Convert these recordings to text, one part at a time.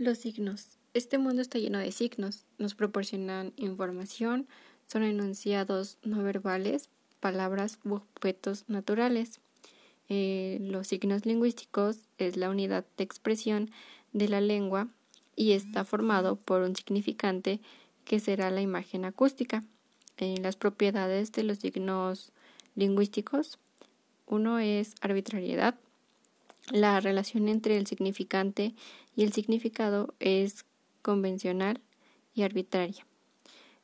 Los signos. Este mundo está lleno de signos. Nos proporcionan información, son enunciados no verbales, palabras u objetos naturales. Eh, los signos lingüísticos es la unidad de expresión de la lengua y está formado por un significante que será la imagen acústica. Eh, las propiedades de los signos lingüísticos, uno es arbitrariedad, la relación entre el significante y el significado es convencional y arbitraria.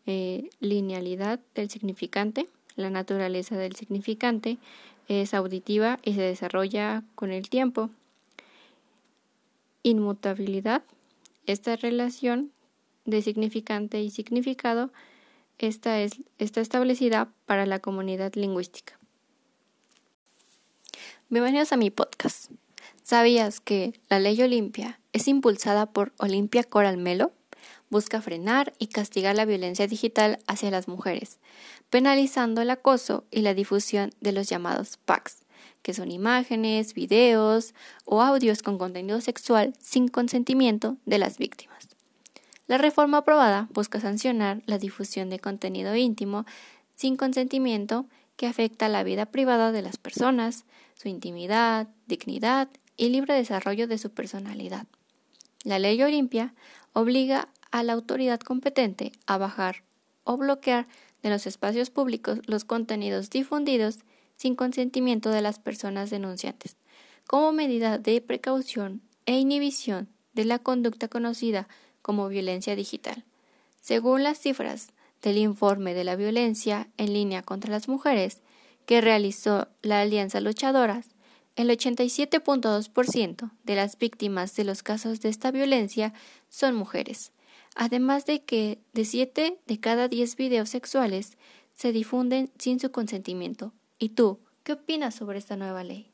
Eh, linealidad del significante. La naturaleza del significante es auditiva y se desarrolla con el tiempo. Inmutabilidad. Esta relación de significante y significado esta es, está establecida para la comunidad lingüística. Bienvenidos a mi podcast. ¿Sabías que la ley Olimpia es impulsada por Olimpia Coral Melo? Busca frenar y castigar la violencia digital hacia las mujeres, penalizando el acoso y la difusión de los llamados PACs, que son imágenes, videos o audios con contenido sexual sin consentimiento de las víctimas. La reforma aprobada busca sancionar la difusión de contenido íntimo sin consentimiento que afecta la vida privada de las personas, su intimidad, dignidad y libre desarrollo de su personalidad. La ley Olimpia obliga a la autoridad competente a bajar o bloquear de los espacios públicos los contenidos difundidos sin consentimiento de las personas denunciantes, como medida de precaución e inhibición de la conducta conocida como violencia digital. Según las cifras del informe de la violencia en línea contra las mujeres que realizó la Alianza Luchadoras, el 87.2% de las víctimas de los casos de esta violencia son mujeres, además de que de 7 de cada 10 videos sexuales se difunden sin su consentimiento. ¿Y tú, qué opinas sobre esta nueva ley?